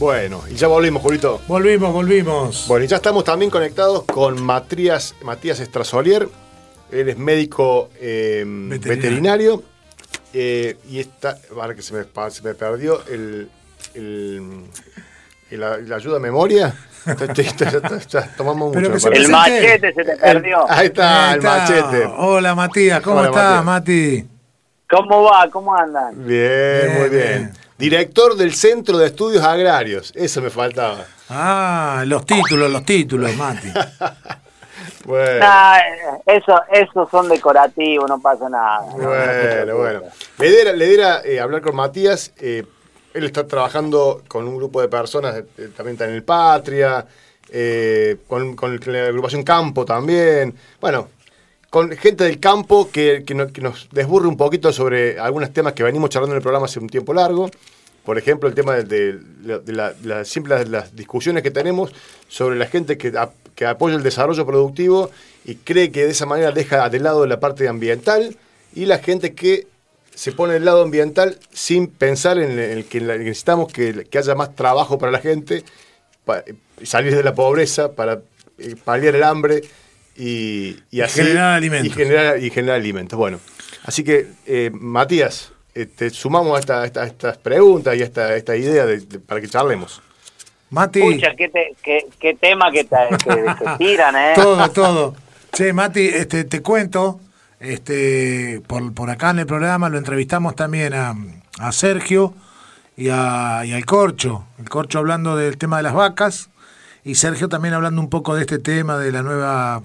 Bueno, y ya volvimos, Julito. Volvimos, volvimos. Bueno, y ya estamos también conectados con Matías, Matías Estrasolier. Él es médico eh, veterinario. eh, y está. Vale, que se me, pa- se me perdió el. el, el- la, la ayuda a memoria. Ya- ya- ya- ya tomamos mucho. se me El machete se te perdió. Ahí está, Ahí el machete. Hola Matías, ¿cómo Hola, estás, Matías. Mati? ¿Cómo va? ¿Cómo andan? Bien, Bien, muy bien. bien. Director del Centro de Estudios Agrarios. Eso me faltaba. Ah, los títulos, los títulos, Mati. Bueno. Nah, eh, eso, esos son decorativos, no pasa nada. Bueno, bueno. La idea era, la idea era, eh, hablar con Matías. eh, él está trabajando con un grupo de personas, eh, también está en el Patria, eh, con, con la agrupación Campo también. Bueno, con gente del campo que, que no- que nos desburre un poquito sobre algunos temas que venimos charlando en el programa hace un tiempo largo. Por ejemplo, el tema de, de de la- siempre las, discusiones que tenemos sobre la gente que, que apoya el desarrollo productivo y cree que de esa manera deja de lado la parte ambiental y la gente que se pone del lado ambiental sin pensar en que necesitamos que, que haya más trabajo para la gente, pa- salir de la pobreza, para eh, paliar el hambre y, y así- generar alimentos. Y generar, y generar alimentos. Bueno, así que, eh, Matías, eh, te sumamos a, esta- a esta- a estas preguntas y a esta, esta idea de- de- para que charlemos. Mati, Pucha, qué, te- qué, qué tema que te, que, que tiran, ¿eh? todo, todo. Che, Mati, este, te cuento, este, por, por acá en el programa lo entrevistamos también a, a Sergio y, a, y al Corcho. El Corcho hablando del tema de las vacas y Sergio también hablando un poco de este tema de la nueva,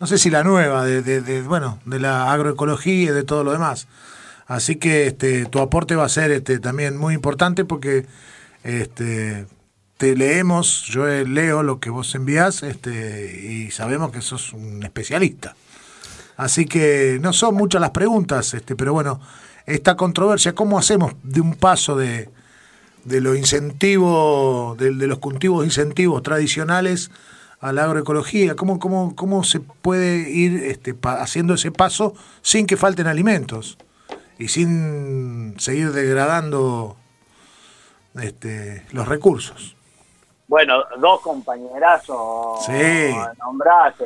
no sé si la nueva, de, de- de, bueno, de la agroecología y de todo lo demás. Así que este, tu aporte va a ser este, también muy importante porque este, te leemos, yo eh, leo lo que vos envías este, y sabemos que sos un especialista. Así que no son muchas las preguntas, este, pero bueno, esta controversia, ¿cómo hacemos de un paso de, de los incentivos, de, de los cultivos incentivos tradicionales a la agroecología? ¿Cómo, cómo, cómo se puede ir este, pa- haciendo ese paso sin que falten alimentos y sin seguir degradando este, los recursos? Bueno, dos compañerazos Sí. nombraste.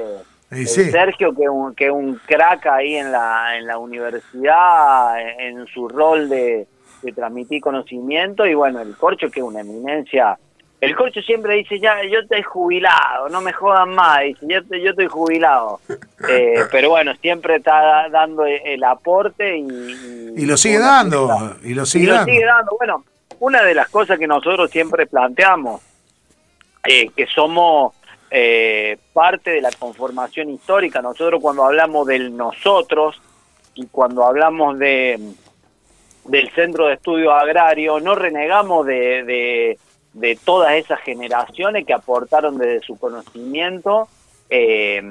Sí. Sergio, que un, que un crack ahí en la, en la universidad, en, en su rol de, de transmitir conocimiento, y bueno, el Corcho, que es una eminencia. El Corcho siempre dice, ya, yo estoy jubilado, no me jodan más, dice, yo, estoy- yo estoy jubilado. Eh, pero bueno, siempre está da- dando el, el aporte y... Y lo sigue dando, cosa- y lo sigue y lo dando. sigue dando. Bueno, una de las cosas que nosotros siempre planteamos, eh, que somos eh, parte de la conformación histórica. Nosotros cuando hablamos del nosotros y cuando hablamos de del Centro de Estudios Agrarios, no renegamos de, de, de todas esas generaciones que aportaron desde su conocimiento eh,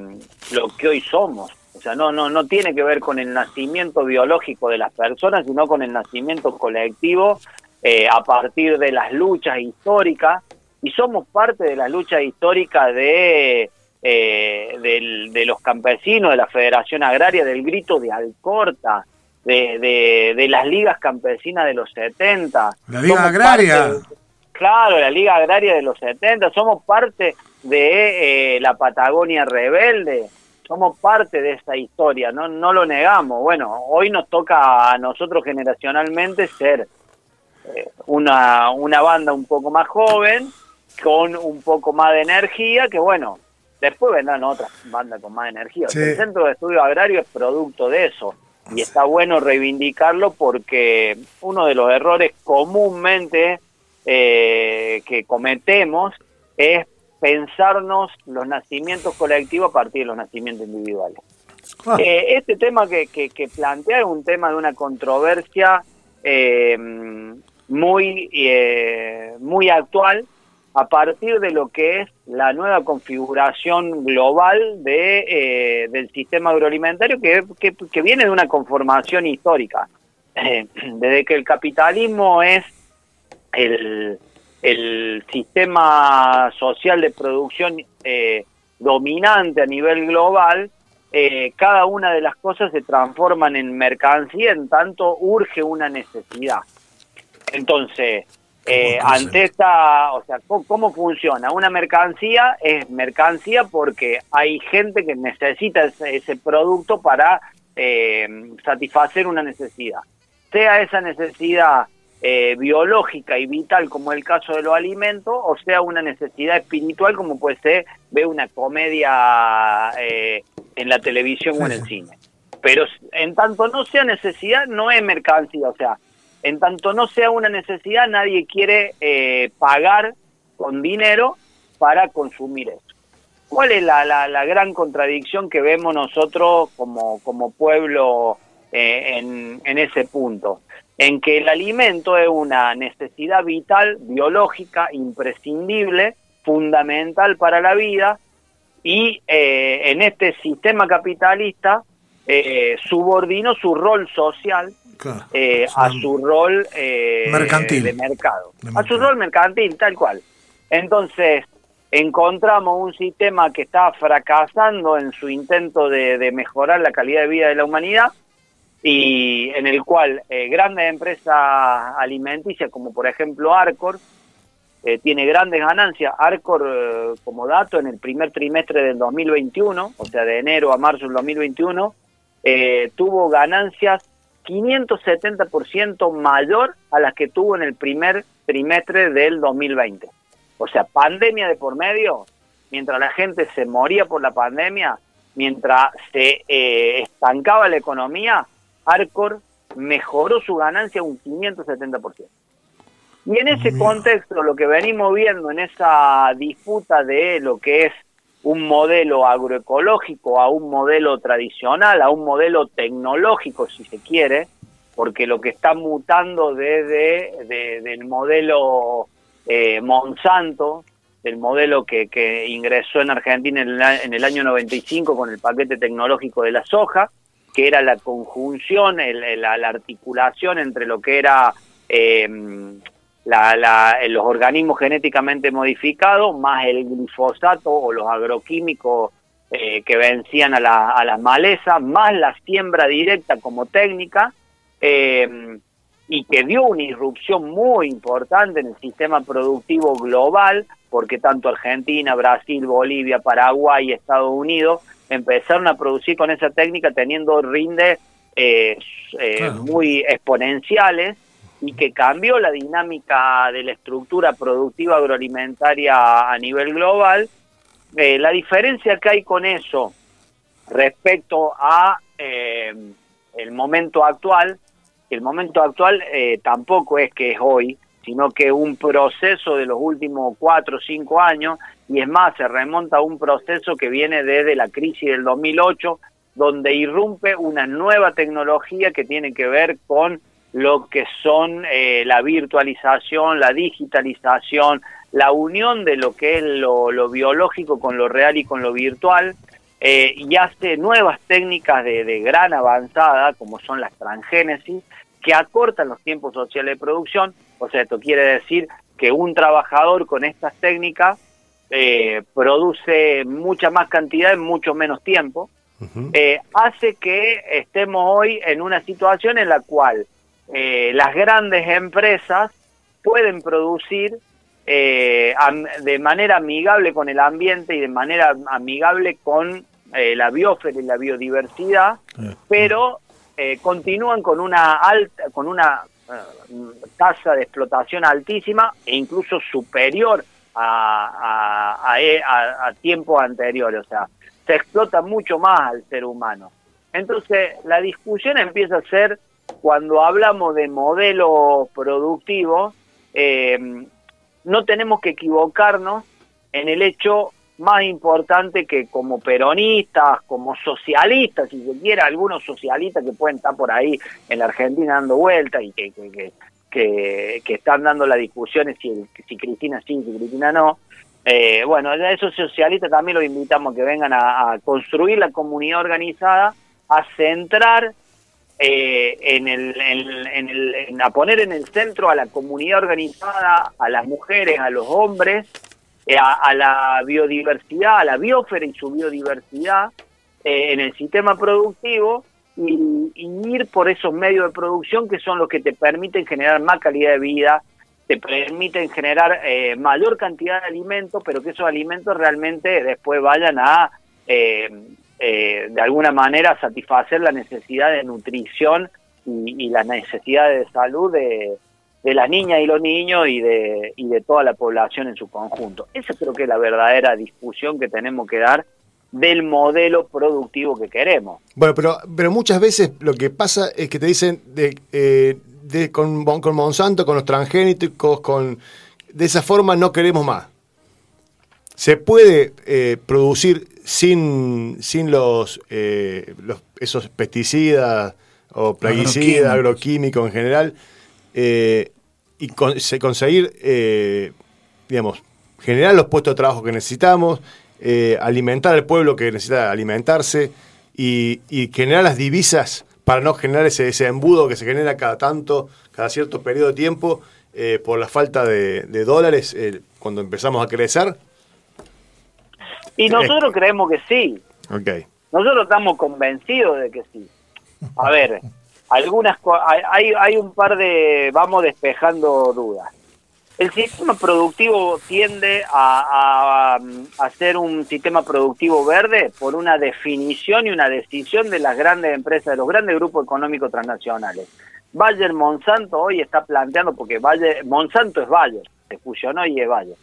lo que hoy somos. O sea, no, no, no tiene que ver con el nacimiento biológico de las personas, sino con el nacimiento colectivo eh, a partir de las luchas históricas. Y somos parte de las luchas históricas de, eh, del- de los campesinos, de la Federación Agraria, del grito de Alcorta, de, de, de las ligas campesinas de los 70. La Liga Somos Agraria. Claro, la Liga Agraria de los 70, somos parte de eh, la Patagonia rebelde, somos parte de esa historia, no, no lo negamos. Bueno, hoy nos toca a nosotros generacionalmente ser eh, una, una banda un poco más joven, con un poco más de energía, que bueno, después vendrán otras bandas con más energía. El Centro de Estudio Agrario es producto de eso y está bueno reivindicarlo porque uno de los errores comúnmente eh, que cometemos es pensarnos los nacimientos colectivos a partir de los nacimientos individuales. Ah. Eh, este tema que, que, plantea es un tema de una controversia eh, muy, muy actual a partir de lo que es la nueva configuración global de, del sistema agroalimentario que, que, viene de una conformación histórica. desde que el capitalismo es el, el sistema social de producción eh, dominante a nivel global, eh, cada una de las cosas se transforman en mercancía, en tanto urge una necesidad. Entonces, eh, ante esta, o sea, ¿cómo, funciona? Una mercancía es mercancía porque hay gente que necesita ese, ese producto para satisfacer una necesidad. Sea esa necesidad eh, biológica y vital como el caso de los alimentos, o sea una necesidad espiritual como puede ser ver una comedia eh, en la televisión o en el cine. Pero en tanto no sea necesidad, no es mercancía, o sea, en tanto no sea una necesidad, nadie quiere eh, pagar con dinero para consumir eso. ¿Cuál es la, la, gran contradicción que vemos nosotros como, como pueblo en, en ese punto? En que el alimento es una necesidad vital, biológica, imprescindible, fundamental para la vida, y eh, en este sistema capitalista eh, subordino su rol social eh, a su rol mercantil. de mercado, a su rol mercantil, tal cual. Entonces, encontramos un sistema que está fracasando en su intento de mejorar la calidad de vida de la humanidad, y en el cual eh, grandes empresas alimenticias como por ejemplo Arcor eh, tiene grandes ganancias. Arcor, eh, como dato, en el primer trimestre del 2021, o sea, de enero a marzo del 2021, tuvo ganancias 570% mayor a las que tuvo en el primer trimestre del 2020. O sea, pandemia de por medio, mientras la gente se moría por la pandemia, mientras se estancaba la economía, Arcor mejoró su ganancia un 570%. Y en ese contexto, lo que venimos viendo en esa disputa de lo que es un modelo agroecológico a un modelo tradicional, a un modelo tecnológico, si se quiere, porque lo que está mutando desde del modelo eh, Monsanto, el modelo que, que, ingresó en Argentina en el, en el año 95 con el paquete tecnológico de la soja, que era la conjunción, la, articulación entre lo que era eh, los organismos genéticamente modificados, más el glifosato o los agroquímicos eh, que vencían a, a las malezas, más la siembra directa como técnica, eh, y que dio una irrupción muy importante en el sistema productivo global, porque tanto Argentina, Brasil, Bolivia, Paraguay Estados Unidos empezaron a producir con esa técnica teniendo rindes eh, eh, muy exponenciales y que cambió la dinámica de la estructura productiva agroalimentaria a nivel global. Eh, la diferencia que hay con eso respecto a el momento actual, el momento actual tampoco es que es hoy, sino que un proceso de los últimos cuatro o cinco años, y es más, se remonta a un proceso que viene desde la crisis del 2008, donde irrumpe una nueva tecnología que tiene que ver con lo que son eh, la virtualización, la digitalización, la unión de lo que es lo, biológico con lo real y con lo virtual, eh, y hace nuevas técnicas de, de gran avanzada, como son las transgénesis, que acortan los tiempos sociales de producción. O sea, esto quiere decir que un trabajador con estas técnicas eh, produce mucha más cantidad en mucho menos tiempo. Eh, hace que estemos hoy en una situación en la cual eh, las grandes empresas pueden producir de manera amigable con el ambiente y de manera amigable con la biosfera y la biodiversidad, pero continúan con una alta, con una tasa de explotación altísima e incluso superior a, a, a, a tiempos anteriores, o sea, se explota mucho más al ser humano. Entonces, la discusión empieza a ser cuando hablamos de modelos productivos, eh, no tenemos que equivocarnos en el hecho más importante que como peronistas, como socialistas, si se quiere, algunos socialistas que pueden estar por ahí en la Argentina dando vueltas y que, que, están dando las discusiones si, Cristina sí, si Cristina no. Eh, bueno, a esos socialistas también los invitamos a que vengan a, construir la comunidad organizada, a centrar eh, en, el, en, el, a poner en el centro a la comunidad organizada, a las mujeres, a los hombres, eh, a, la biodiversidad, a la biosfera y su biodiversidad eh, en el sistema productivo y, ir por esos medios de producción que son los que te permiten generar más calidad de vida, te permiten generar mayor cantidad de alimentos, pero que esos alimentos realmente después vayan a eh, de alguna manera satisfacer la necesidad de nutrición y, la necesidad de salud de, las niñas y los niños y de, y de toda la población en su conjunto. Esa creo que es la verdadera discusión que tenemos que dar del modelo productivo que queremos. Bueno, pero, pero muchas veces lo que pasa es que te dicen de, eh, de con, con Monsanto, con los transgénicos, con de esa forma no queremos más. Se puede eh, producir sin, sin los, eh, los, esos pesticidas o plaguicidas, agroquímicos en general, eh, y conseguir, eh, digamos, generar los puestos de trabajo que necesitamos, alimentar al pueblo que necesita alimentarse y, generar las divisas para no generar ese, ese, embudo que se genera cada tanto, cada cierto periodo de tiempo, por la falta de, de dólares cuando empezamos a crecer. Y nosotros creemos que sí. Okay. Nosotros estamos convencidos de que sí. A ver, algunas hay, hay un par de, vamos despejando dudas. El sistema productivo tiende a, a, ser un sistema productivo verde por una definición y una decisión de las grandes empresas, de los grandes grupos económicos transnacionales. Bayer Monsanto hoy está planteando, porque Bayer, Monsanto es Bayer, se fusionó y es Bayer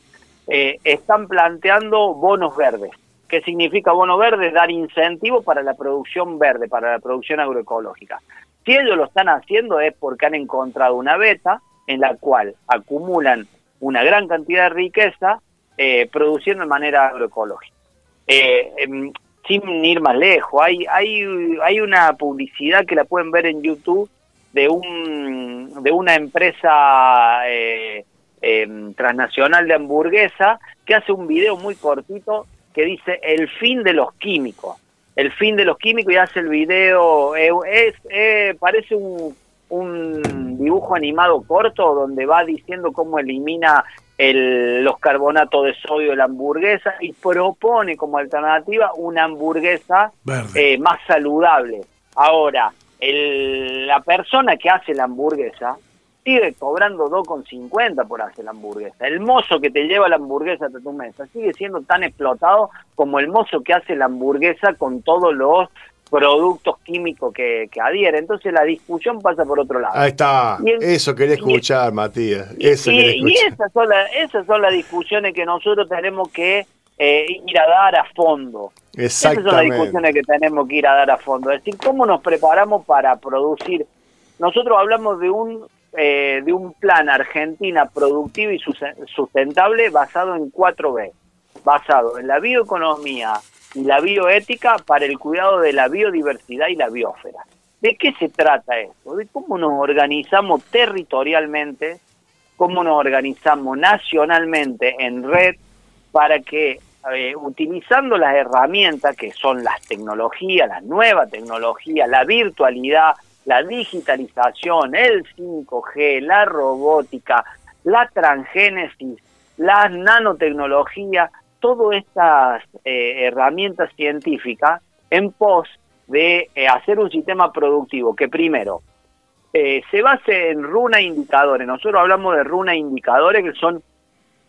eh, están planteando bonos verdes. ¿Qué significa bono verde? Dar incentivos para la producción verde, para la producción agroecológica. Si ellos lo están haciendo es porque han encontrado una beta en la cual acumulan una gran cantidad de riqueza eh, produciendo de manera agroecológica. Eh, em, sin ir más lejos, hay, hay, hay una publicidad que la pueden ver en YouTube de, un, de una empresa eh, Em, transnacional de hamburguesa que hace un video muy cortito que dice el fin de los químicos. El fin de los químicos y hace el video, eh, es, eh, parece un, un dibujo animado corto donde va diciendo cómo elimina el, los carbonatos de sodio de la hamburguesa y propone como alternativa una hamburguesa eh, más saludable. Ahora, el, la persona que hace la hamburguesa sigue cobrando 2,50 por hacer la hamburguesa. El mozo que te lleva la hamburguesa a tu mesa sigue siendo tan explotado como el mozo que hace la hamburguesa con todos los productos químicos que, que adhiere. Entonces la discusión pasa por otro lado. Ahí está. eso quería escuchar, Matías. Eso y, y esas, son esas son las discusiones que nosotros tenemos que eh, ir a dar a fondo. Esas son las discusiones que tenemos que ir a dar a fondo. Es decir, cómo nos preparamos para producir. Nosotros hablamos de un eh, de un plan Argentina productivo y sustentable basado en 4B, basado en la bioeconomía y la bioética para el cuidado de la biodiversidad y la biosfera. ¿De qué se trata esto? De cómo nos organizamos territorialmente, cómo nos organizamos nacionalmente en red para que eh, utilizando las herramientas que son las tecnologías, la nueva tecnología, la virtualidad, la digitalización, el 5G, la robótica, la transgénesis, la nanotecnología, todas estas eh, herramientas científicas en pos de eh, hacer un sistema productivo que primero eh, se base en runa indicadores. Nosotros hablamos de runa indicadores que son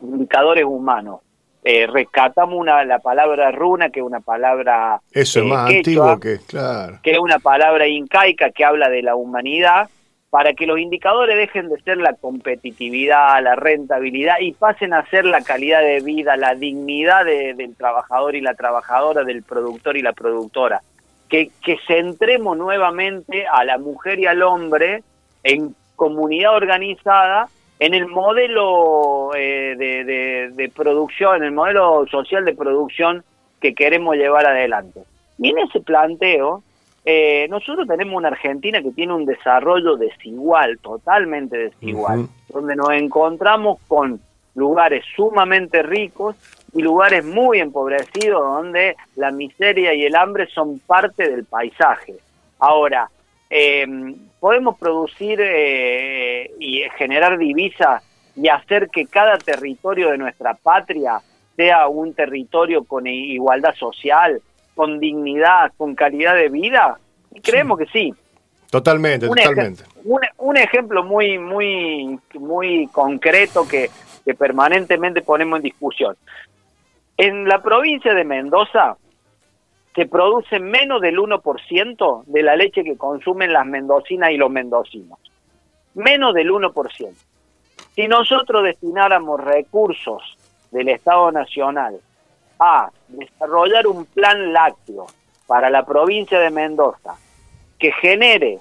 indicadores humanos. Eh, rescatamos una, la palabra runa, que es una palabra Eso es eh, más quechua, antiguo que, claro. que es una palabra incaica que habla de la humanidad, para que los indicadores dejen de ser la competitividad, la rentabilidad y pasen a ser la calidad de vida, la dignidad de- del trabajador y la trabajadora, del productor y la productora. Que, que centremos nuevamente a la mujer y al hombre en comunidad organizada en el modelo eh, de, de- de producción, en el modelo social de producción que queremos llevar adelante. Y en ese planteo, eh, nosotros tenemos una Argentina que tiene un desarrollo desigual, totalmente desigual, donde nos encontramos con lugares sumamente ricos y lugares muy empobrecidos donde la miseria y el hambre son parte del paisaje. Ahora, eh, podemos producir eh, y generar divisas y hacer que cada territorio de nuestra patria sea un territorio con igualdad social, con dignidad, con calidad de vida? Y creemos que sí. Totalmente, Un, ej- totalmente. un- un ejemplo muy, muy, muy concreto que, que permanentemente ponemos en discusión. En la provincia de Mendoza se produce menos del 1% de la leche que consumen las mendocinas y los mendocinos. Menos del 1%. Si nosotros destináramos recursos del Estado Nacional a desarrollar un plan lácteo para la provincia de Mendoza que genere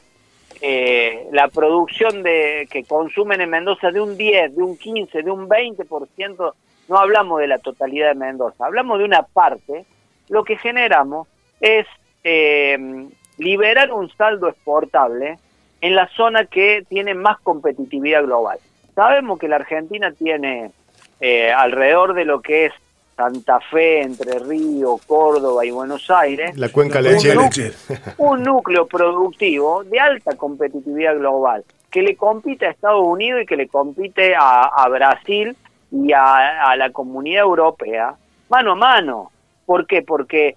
eh, la producción de que consumen en Mendoza de un 10, de un 15, de un 20%, no hablamos de la totalidad de Mendoza, hablamos de una parte, lo que generamos es eh, liberar un saldo exportable en la zona que tiene más competitividad global. Sabemos que la Argentina tiene eh, alrededor de lo que es Santa Fe, Entre Ríos, Córdoba y Buenos Aires, La cuenca lechera. un núcleo productivo de alta competitividad global, que le compite a Estados Unidos y que le compite a, a Brasil y a, a la comunidad europea, mano a mano. ¿Por qué? Porque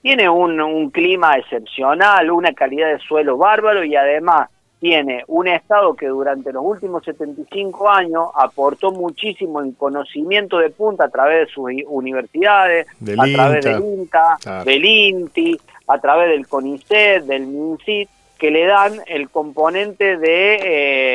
tiene un, un clima excepcional, una calidad de suelo bárbaro y además tiene un Estado que durante los últimos 75 años aportó muchísimo en conocimiento de punta a través de sus universidades, Del a través del INTA, Claro. del INTI, a través del CONICET, del MINCIT, que le dan el componente de,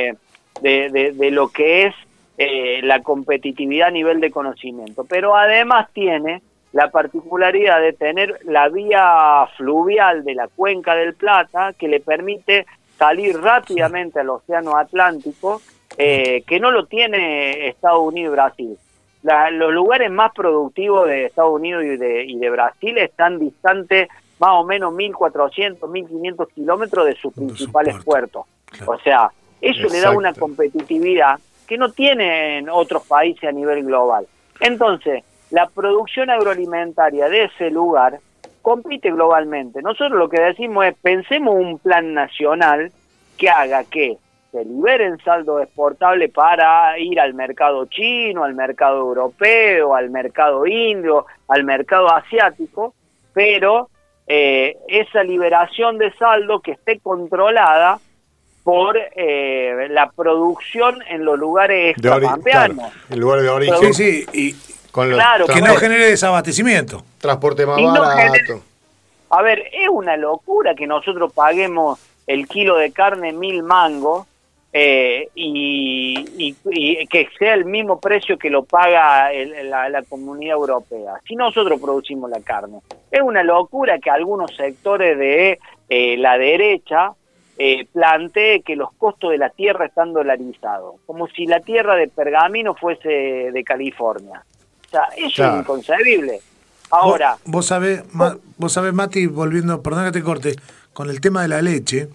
eh, de, de- de lo que es eh, la competitividad a nivel de conocimiento. Pero además tiene la particularidad de tener la vía fluvial de la cuenca del Plata que le permite salir rápidamente al Océano Atlántico, eh, que no lo tiene Estados Unidos y Brasil. La- los lugares más productivos de Estados Unidos y de, y de Brasil están distantes más o menos 1.400, 1.500 kilómetros de sus principales puerto. puertos. Claro. O sea, eso le da una competitividad que no tienen otros países a nivel global. Entonces, la producción agroalimentaria de ese lugar compite globalmente. Nosotros lo que decimos es, pensemos un plan nacional que haga que se liberen saldos exportables para ir al mercado chino, al mercado europeo, al mercado indio, al mercado asiático, pero eh, esa liberación de saldo que esté controlada por eh, la producción en los lugares De claro, el lugar de origen. Sí, sí, y Con los Claro, que no genere desabastecimiento. transporte más Y no barato. genere- A ver, es una locura que nosotros paguemos el kilo de carne mil mangos eh, y, y- y que sea el mismo precio que lo paga el- la, la comunidad europea. Si nosotros producimos la carne. Es una locura que algunos sectores de eh, la derecha eh, plantee que los costos de la tierra están dolarizados, como si la tierra de Pergamino fuese de California. Eso Claro. es inconcebible. Ahora, Vos, vos sabés, Ma- vos sabés, Mati, volviendo, perdón que te corte, con el tema de la leche,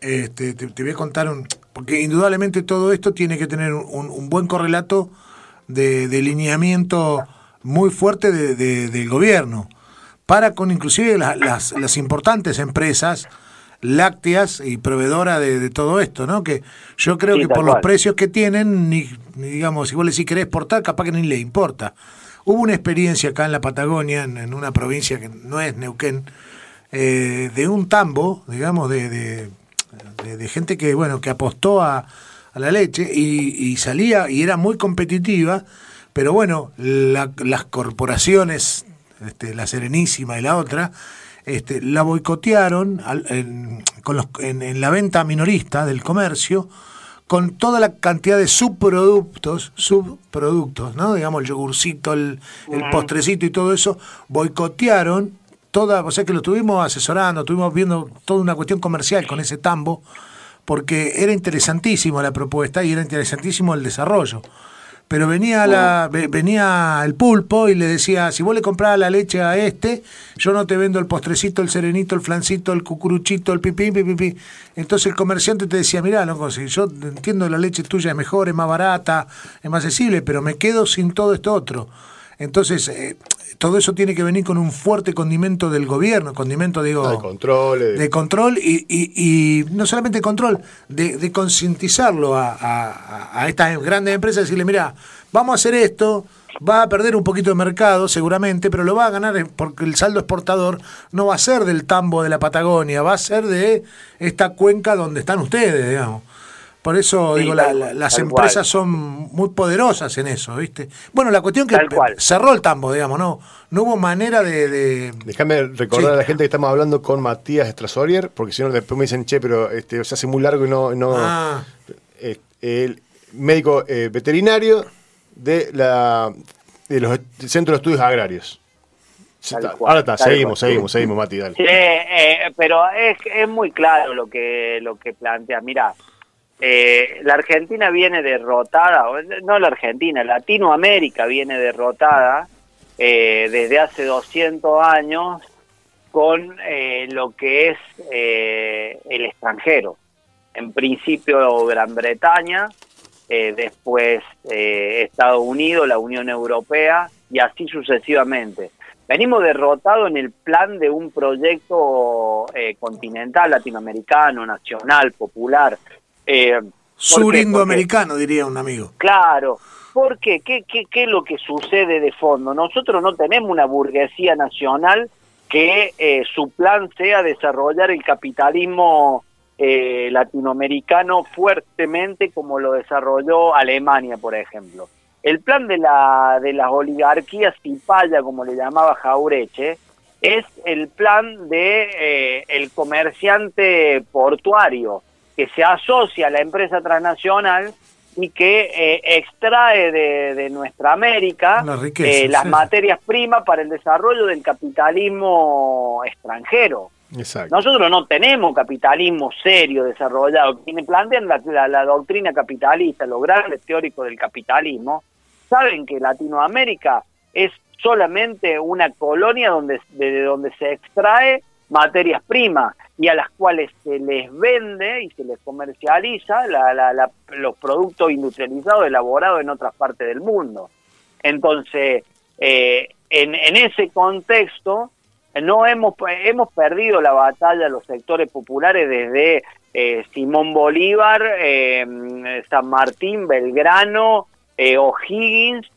este, te, te voy a contar un. Porque indudablemente todo esto tiene que tener un, un buen correlato de, de lineamiento muy fuerte de- de- del gobierno, para con inclusive la- las, las importantes empresas lácteas y proveedora de, de todo esto, ¿no? Que yo creo Sí, que por los precios que tienen, ni, ni digamos, si vos le decís querés exportar, capaz que ni le importa. Hubo una experiencia acá en la Patagonia, en, en una provincia que no es Neuquén, eh, de un tambo, digamos, de, de, de- de gente que, bueno, que apostó a, a la leche y, y salía y era muy competitiva Pero bueno, las corporaciones, este, la Serenísima y la otra, este, la boicotearon en, con los, en, la venta minorista del comercio con toda la cantidad de subproductos, subproductos, ¿no? Digamos, el yogurcito, el, postrecito y todo eso, boicotearon toda, o sea que lo estuvimos asesorando, estuvimos viendo toda una cuestión comercial con ese tambo, porque era interesantísimo la propuesta y era interesantísimo el desarrollo pero venía la venía el pulpo y le decía, si vos le comprabas la leche a este, yo no te vendo el postrecito, el serenito, el flancito, el cucuruchito, el pipí, pipí, Entonces el comerciante te decía, mirá, loco, si yo entiendo la leche tuya es mejor, es más barata, es más accesible, pero me quedo sin todo esto otro. Entonces, eh, todo eso tiene que venir con un fuerte condimento del gobierno, condimento, digo... de control. Eh. De control y, y, no solamente control, de, de concientizarlo a, a, estas grandes empresas, decirle, mira, vamos a hacer esto, va a perder un poquito de mercado seguramente, pero lo va a ganar porque el saldo exportador no va a ser del tambo de la Patagonia, va a ser de esta cuenca donde están ustedes, digamos. Por eso digo, las empresas son muy poderosas en eso, ¿viste? Bueno, la cuestión que cerró el tambo, digamos, ¿no? No hubo manera de... Déjame recordar a la gente que estamos hablando con Matías Strasorier, porque si no después me dicen, che, pero este, se hace muy largo y no... no ah. Eh, el médico eh, veterinario de la de los Centro de Estudios Agrarios. Ahora está, seguimos, seguimos, seguimos, Mati, dale. Sí, eh, pero es, es muy claro lo que, lo que plantea. Mira, eh, la Argentina viene derrotada, no la Argentina, Latinoamérica viene derrotada eh, desde hace 200 años con eh, lo que es el extranjero. En principio Gran Bretaña, después Estados Unidos, la Unión Europea y así sucesivamente. Venimos derrotados en el plan de un proyecto continental, latinoamericano, nacional, popular, eh, Surindoamericano, diría un amigo. Claro. ¿Por qué? ¿Qué, qué? es lo que sucede de fondo? Nosotros no tenemos una burguesía nacional que eh, su plan sea desarrollar el capitalismo eh, latinoamericano fuertemente como lo desarrolló Alemania, por ejemplo. El plan de, la, de las oligarquías cipaya, como le llamaba Jaureche, es el plan de eh, el comerciante portuario, que se asocia a la empresa transnacional y que eh, extrae de, nuestra América eh, las materias primas para el desarrollo del capitalismo extranjero. Nosotros no tenemos capitalismo serio desarrollado. Quienes plantean la, doctrina capitalista, los grandes teóricos del capitalismo, saben que Latinoamérica es solamente una colonia donde, de donde se extrae materias primas y a las cuales se les vende y se les comercializa los productos industrializados elaborados en otras partes del mundo. Entonces, eh, en, ese contexto, no hemos, hemos perdido la batalla los sectores populares desde eh, Simón Bolívar, eh, San Martín, Belgrano, O'Higgins,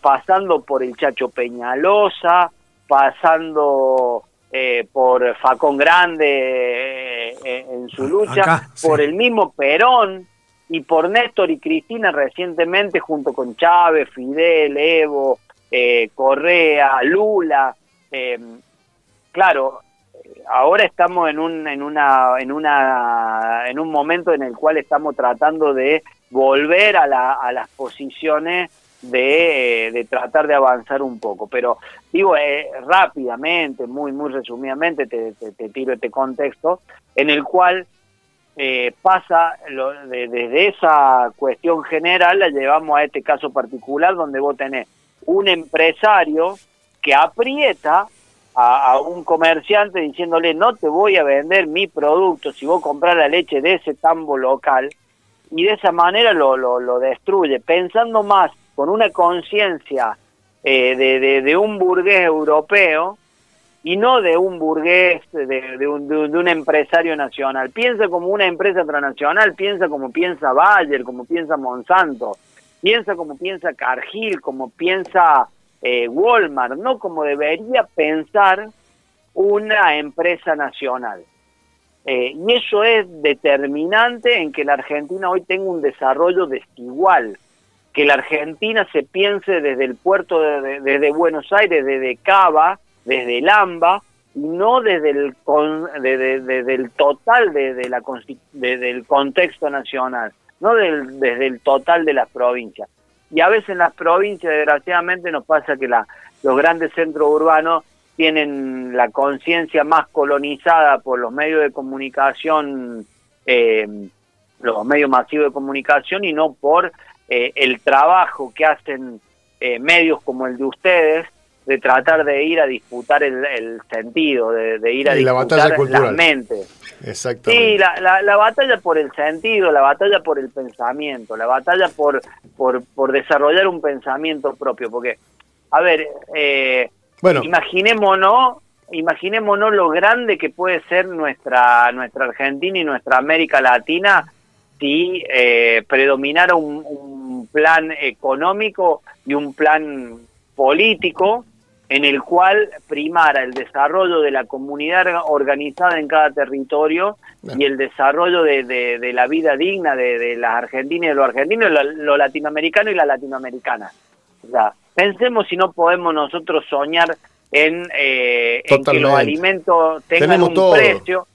pasando por el Chacho Peñalosa, pasando eh, por Facón Grande eh, en su lucha, por el mismo Perón y por Néstor y Cristina recientemente junto con Chávez, Fidel, Evo, eh, Correa, Lula. claro, ahora estamos en un, en, una, en, una, en un momento en el cual estamos tratando de volver a, la, a las posiciones de, de, tratar de avanzar un poco. Pero digo eh, rápidamente, muy, muy resumidamente, te, te, tiro este contexto, en el cual eh, pasa lo, desde esa cuestión general, la llevamos a este caso particular donde vos tenés un empresario que aprieta a, a, un comerciante diciéndole no te voy a vender mi producto si vos compras la leche de ese tambo local y de esa manera lo, lo, lo destruye, pensando más con una conciencia eh, de, un burgués europeo y no de un burgués, de, un, de, un, empresario nacional. Piensa como una empresa transnacional, piensa como piensa Bayer, como piensa Monsanto, piensa como piensa Cargill, como piensa eh, Walmart, no como debería pensar una empresa nacional. Eh, y eso es determinante en que la Argentina hoy tenga un desarrollo desigual que la Argentina se piense desde el puerto de, desde Buenos Aires, desde Cava, desde Lamba, y no desde el, con, desde, el total de, la, desde el contexto nacional, no desde el total de las provincias. Y a veces en las provincias, desgraciadamente, nos pasa que la, los grandes centros urbanos tienen la conciencia más colonizada por los medios de comunicación, eh, los medios masivos de comunicación y no por eh, el trabajo que hacen eh, medios como el de ustedes de tratar de ir a disputar el, sentido, de, ir a disputar la, la mente. Exactamente. Sí, la, la, batalla por el sentido, la batalla por el pensamiento, la batalla por, por, por desarrollar un pensamiento propio, porque, a ver, eh, bueno. imaginémonos, imaginémonos lo grande que puede ser nuestra, nuestra Argentina y nuestra América Latina si eh, predominara un, un plan económico y un plan político en el cual primara el desarrollo de la comunidad organizada en cada territorio y el desarrollo de, la vida digna de, las argentinas y de los argentinos, lo, latinoamericano y la latinoamericana. O sea, pensemos si no podemos nosotros soñar en, eh, que los alimentos tengan un precio.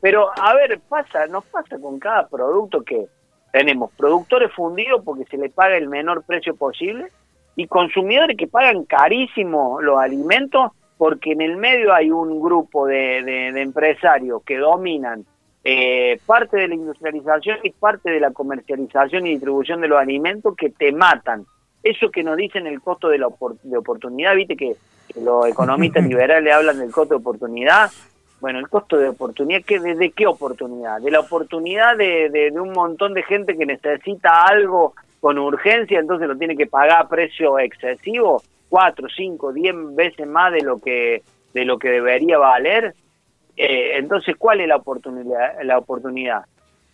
Pero, a ver, pasa, nos pasa con cada producto que tenemos productores fundidos porque se les paga el menor precio posible y consumidores que pagan carísimo los alimentos porque en el medio hay un grupo de, de, empresarios que dominan eh, parte de la industrialización y parte de la comercialización y distribución de los alimentos que te matan. Eso que nos dicen el costo de la de oportunidad, viste que, los economistas liberales hablan del costo de oportunidad. Bueno, el costo de oportunidad, ¿qué, de, qué oportunidad? De la oportunidad de, de, un montón de gente que necesita algo con urgencia, entonces lo tiene que pagar a precio excesivo, cuatro, cinco, diez veces más de lo que de lo que debería valer. Eh, entonces, ¿cuál es la oportunidad? La oportunidad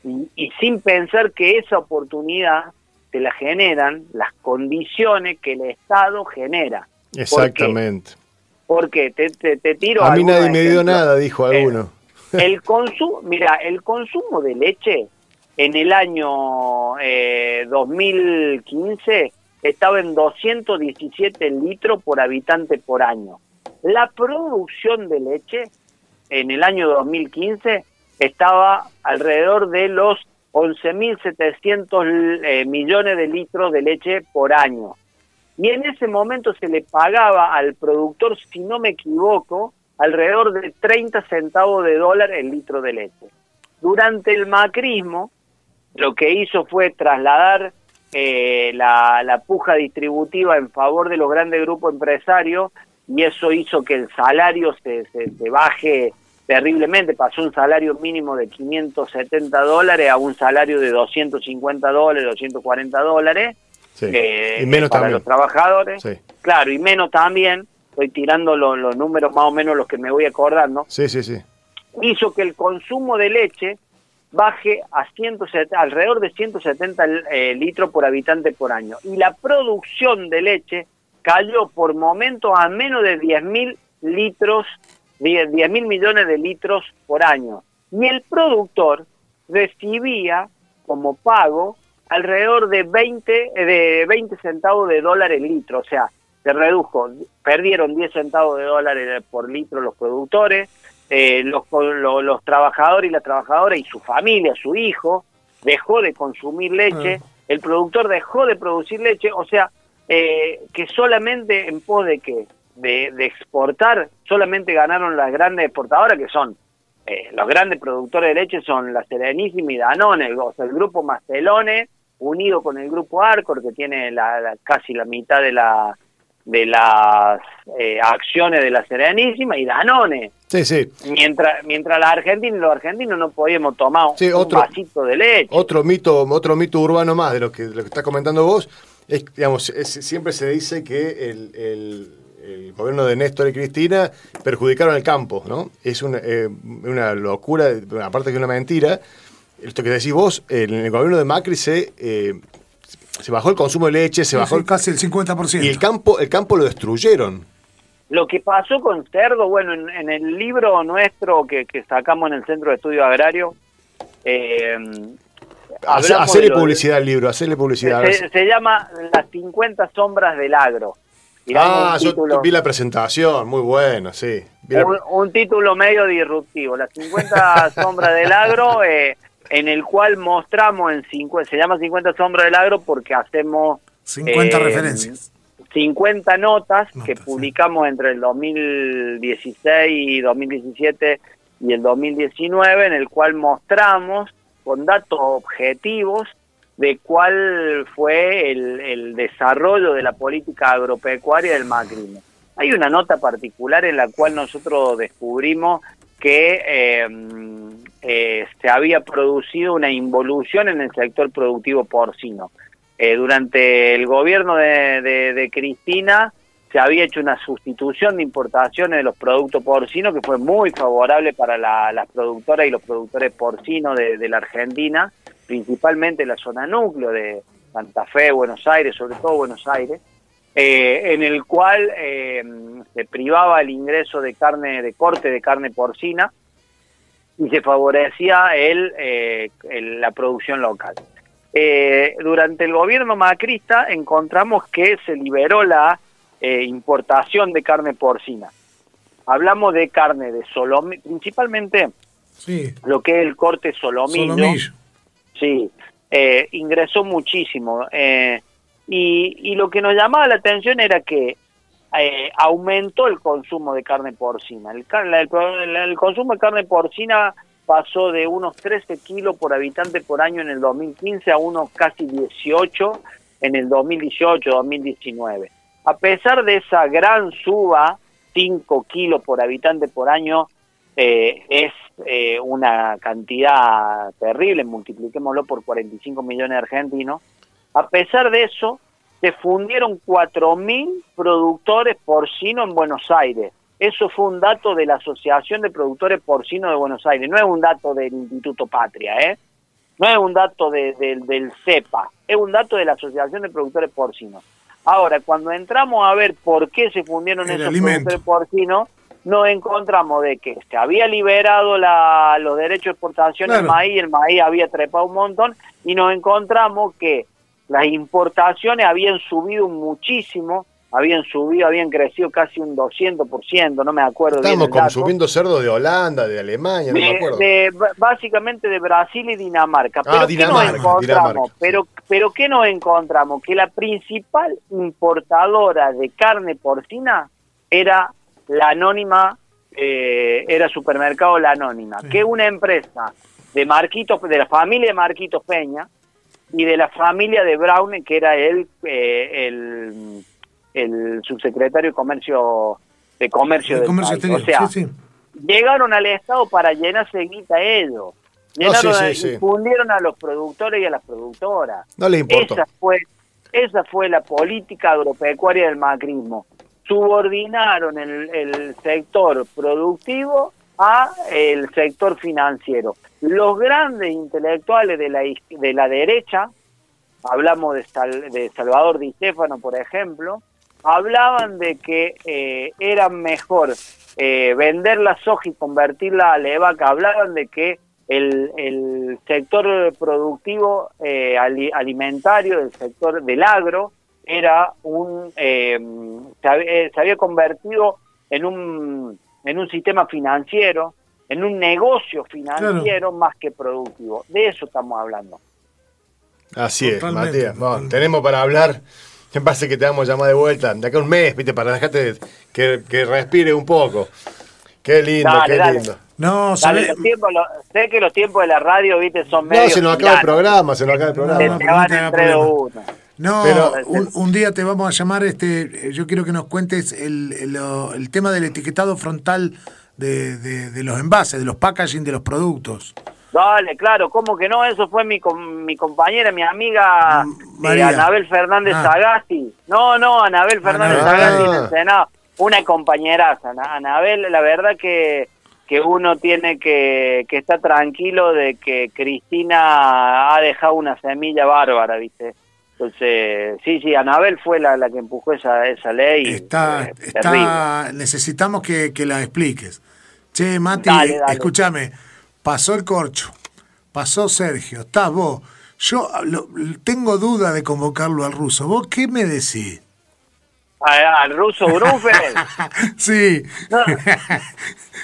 y, sin pensar que esa oportunidad te la generan las condiciones que el Estado genera. Exactamente. Te, te, te, tiro. A mí nadie me dio nada, dijo eh, alguno. el consumo, mira, el consumo de leche en el año 2015 eh, estaba en 217 litros por habitante por año. La producción de leche en el año 2015 estaba alrededor de los 11.700 eh, millones de litros de leche por año. Y en ese momento se le pagaba al productor, si no me equivoco, alrededor de 30 centavos de dólar el litro de leche. Durante el macrismo, lo que hizo fue trasladar eh, la, puja distributiva en favor de los grandes grupos empresarios y eso hizo que el salario se, se, baje terriblemente, pasó un salario mínimo de 570 dólares a un salario de 250 dólares, 240 dólares, y menos para también. los trabajadores, claro, y menos también, estoy tirando los, números más o menos los que me voy acordando, sí, sí, sí. hizo que el consumo de leche baje a 170, alrededor de 170 eh, litros por habitante por año. Y la producción de leche cayó por momentos a menos de 10.000 litros, 10 mil millones de litros por año. Y el productor recibía como pago alrededor de 20, de 20 centavos de dólar el litro. O sea, se redujo, perdieron 10 centavos de dólares por litro los productores, eh, los, los, trabajadores y las trabajadoras y su familia, su hijo, dejó de consumir leche, ah. el productor dejó de producir leche, o sea, eh, que solamente en pos de que de, exportar, solamente ganaron las grandes exportadoras que son eh, los grandes productores de leche son la Serenísima y Danone, o sea, el grupo Mastelone unido con el grupo Arcor que tiene la, casi la mitad de la de las eh, acciones de la Serenísima y Danone. Sí, sí. Mientras, mientras la Argentina y los argentinos no podíamos tomar un vasito de leche. Otro mito, otro mito urbano más de lo que, lo que estás comentando vos, es, digamos, siempre se dice que el, el, gobierno de Néstor y Cristina perjudicaron el campo, ¿no? Es una, eh, una locura, aparte que una mentira. Esto que decís vos, en el gobierno de Macri se eh, se bajó el consumo de leche, se bajó casi el 50%. Y el campo, el campo lo destruyeron. Lo que pasó con cerdo, bueno, en, el libro nuestro que, sacamos en el Centro de Estudio Agrario, eh, Hacerle publicidad al libro, hacerle publicidad. Se, llama Las 50 sombras del agro. ah, yo vi la presentación, muy bueno, sí. Un, título medio disruptivo, Las 50 sombras del agro, eh, en el cual mostramos en 50, se llama 50 sombras del agro porque hacemos... 50 eh, referencias. 50 notas, que publicamos entre el 2016 y 2017 y el 2019, en el cual mostramos con datos objetivos de cuál fue el, desarrollo de la política agropecuaria del macrismo. Hay una nota particular en la cual nosotros descubrimos que eh, eh, se había producido una involución en el sector productivo porcino. Eh, durante el gobierno de, Cristina se había hecho una sustitución de importaciones de los productos porcinos que fue muy favorable para las productoras y los productores porcinos de, la Argentina, principalmente en la zona núcleo de Santa Fe, Buenos Aires, sobre todo Buenos Aires, eh, en el cual eh, se privaba el ingreso de carne, de corte de carne porcina y se favorecía el, la producción local. Eh, durante el gobierno macrista encontramos que se liberó la eh, importación de carne porcina. Hablamos de carne de solomillo, principalmente sí. lo que es el corte solomillo. Sí, eh, ingresó muchísimo. Y, lo que nos llamaba la atención era que aumentó el consumo de carne porcina. El, el consumo de carne porcina pasó de unos 13 kilos por habitante por año en el 2015 a unos casi 18 en el 2018-2019. A pesar de esa gran suba, 5 kilos por habitante por año eh, es eh, una cantidad terrible, multipliquémoslo por 45 millones de argentinos. A pesar de eso, se fundieron 4.000 productores porcinos en Buenos Aires, eso fue un dato de la Asociación de Productores Porcinos de Buenos Aires, no es un dato del Instituto Patria, ¿eh? No es un dato del CEPA, es un dato de la Asociación de Productores Porcinos. Ahora, cuando entramos a ver por qué se fundieron esos productores porcinos, nos encontramos de que se había liberado los derechos de exportación del maíz, el maíz había trepado un montón, y nos encontramos que las importaciones habían subido muchísimo, habían subido, habían crecido casi un 200%, no me acuerdo. Estamos consumiendo cerdo de Holanda, de Alemania, no me acuerdo. básicamente de Brasil y Dinamarca. Ah, pero ¿qué nos encontramos? Pero, pero ¿qué nos encontramos? Que la principal importadora de carne porcina era la anónima, eh, era Supermercado La Anónima, que es una empresa de Marquitos, de la familia de Marquitos Peña y de la familia de Brown, que era el, eh, el el subsecretario de Comercio de Comercio, O sea, llegaron al Estado para llenarse guita ellos. Llenaron fundieron a los productores y a las productoras. No les importa. Esa fue, esa fue la política agropecuaria del macrismo. Subordinaron el, el sector productivo a el sector financiero. Los grandes intelectuales de la, de la derecha, hablamos de, de Salvador Di Stefano, por ejemplo, hablaban de que eh, era mejor eh, vender la soja y convertirla a levaca, hablaban de que el, sector productivo eh, alimentario, el sector del agro, era un se había, convertido en un, en un sistema financiero, en un negocio financiero más que productivo. De eso estamos hablando. Así es, Matías. tenemos para hablar me parece que te vamos a llamar de vuelta, de acá un mes, ¿viste? Para dejarte que, que respire un poco. Qué lindo, qué lindo. No, dale, sé que los tiempos de la radio, viste, son medio. No, se nos acaba el programa, se nos acaba el programa. No, pero un, día te vamos a llamar, este, yo quiero que nos cuentes el, el, tema del etiquetado frontal de, de, de, los envases, de los packaging de los productos. Dale, claro, ¿cómo que no? Eso fue mi, mi compañera, mi amiga eh, Anabel Fernández ah. Sagasti. No, no, Anabel Fernández Sagasti en el Senado. Una compañera, Anabel, la verdad que, que uno tiene que, que estar tranquilo de que Cristina ha dejado una semilla bárbara, ¿viste? Entonces, sí, sí, Anabel fue la, la que empujó esa, esa ley. Está, eh, está necesitamos que, que la expliques. Che, Mati, escúchame pasó el corcho, pasó Sergio, estás vos. Yo lo- tengo duda de convocarlo al ruso. ¿Vos qué me decís? Al ruso Grufel. sí. No,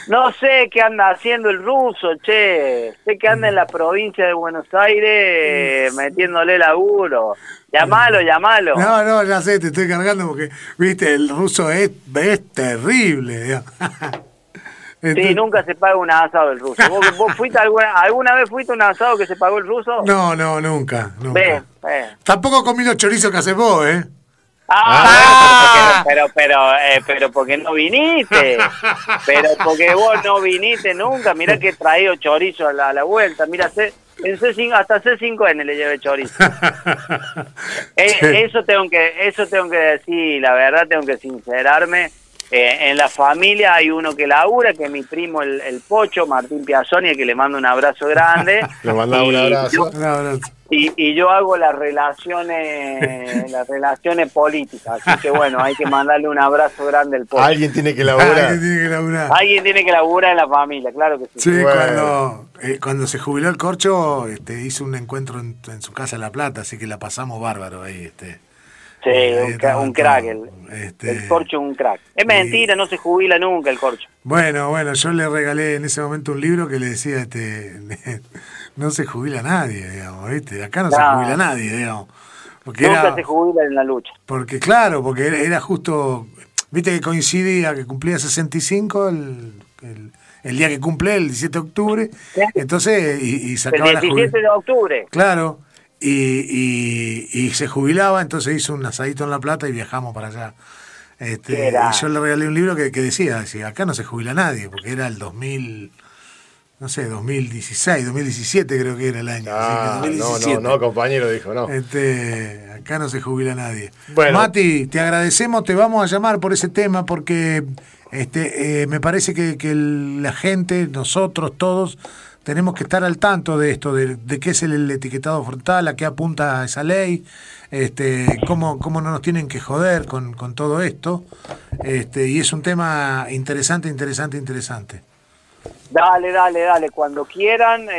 no sé qué anda haciendo el ruso, che. Sé que anda en la provincia de Buenos Aires metiéndole laburo. Llamalo, llamalo. No, no, ya sé, te estoy cargando porque, viste, el ruso es, es terrible. Sí, nunca se paga un asado el ruso. ¿Vos, vos fuiste alguna, alguna vez fuiste un asado que se pagó el ruso? No, no, nunca. nunca. Tampoco comí los chorizos que haces vos, ¿eh? Ah, pero, pero, pero, eh, pero porque no viniste. Pero porque vos no viniste nunca. Mirá que he traído chorizo a la, a la vuelta. Mira, C- en C5, hasta C5N le llevé chorizo. Eh, Sí. Eso tengo que eso tengo que decir, la verdad tengo que sincerarme. Eh, en la familia hay uno que labura, que es mi primo el, el Pocho, Martín Piazzoni, que le mando un abrazo grande. Le mandaba un Y abrazo. yo- Un abrazo. y, y yo hago las relaciones las relaciones políticas, así que bueno, hay que mandarle un abrazo grande al Pocho. Alguien tiene que laburar. que tiene que laburar. Alguien tiene que laburar en la familia, claro que sí. Sí, Bueno. cuando, eh, cuando se jubiló el corcho, este, hizo un encuentro en, en su casa en La Plata, así que la pasamos bárbaro ahí. Este. Sí, un, cra- estaba un crack, el, este, el corcho es un crack. Es mentira, no se jubila nunca el corcho. Bueno, bueno, yo le regalé en ese momento un libro que le decía, este, no se jubila nadie, digamos, ¿viste? Acá no, se jubila nadie, digamos. Porque Nunca era, se jubila en la lucha. porque claro, porque era, justo, viste que coincidía que cumplía 65 el, el, el día que cumple, el 17 de octubre, Sí. entonces, y, y El sacaba la 17 jubilación. de octubre. Claro, y, y, y se jubilaba, entonces hizo un asadito en La Plata y viajamos para allá. Este, y yo le regalé un libro que, que decía, decía, acá no se jubila nadie, porque era el 2000, no sé, 2016, 2017 creo que era el año. Ah, así que no, 2017. no, no, compañero, dijo, no. Este, acá no se jubila nadie. Bueno. Mati, te agradecemos, te vamos a llamar por ese tema porque este, eh, me parece que, que el- la gente, nosotros todos, tenemos que estar al tanto de esto, de, qué es el, el etiquetado frontal, a qué apunta esa ley, este, cómo, cómo no nos tienen que joder con, con todo esto. Este, y es un tema interesante, interesante, interesante. Dale, dale, dale, cuando quieran.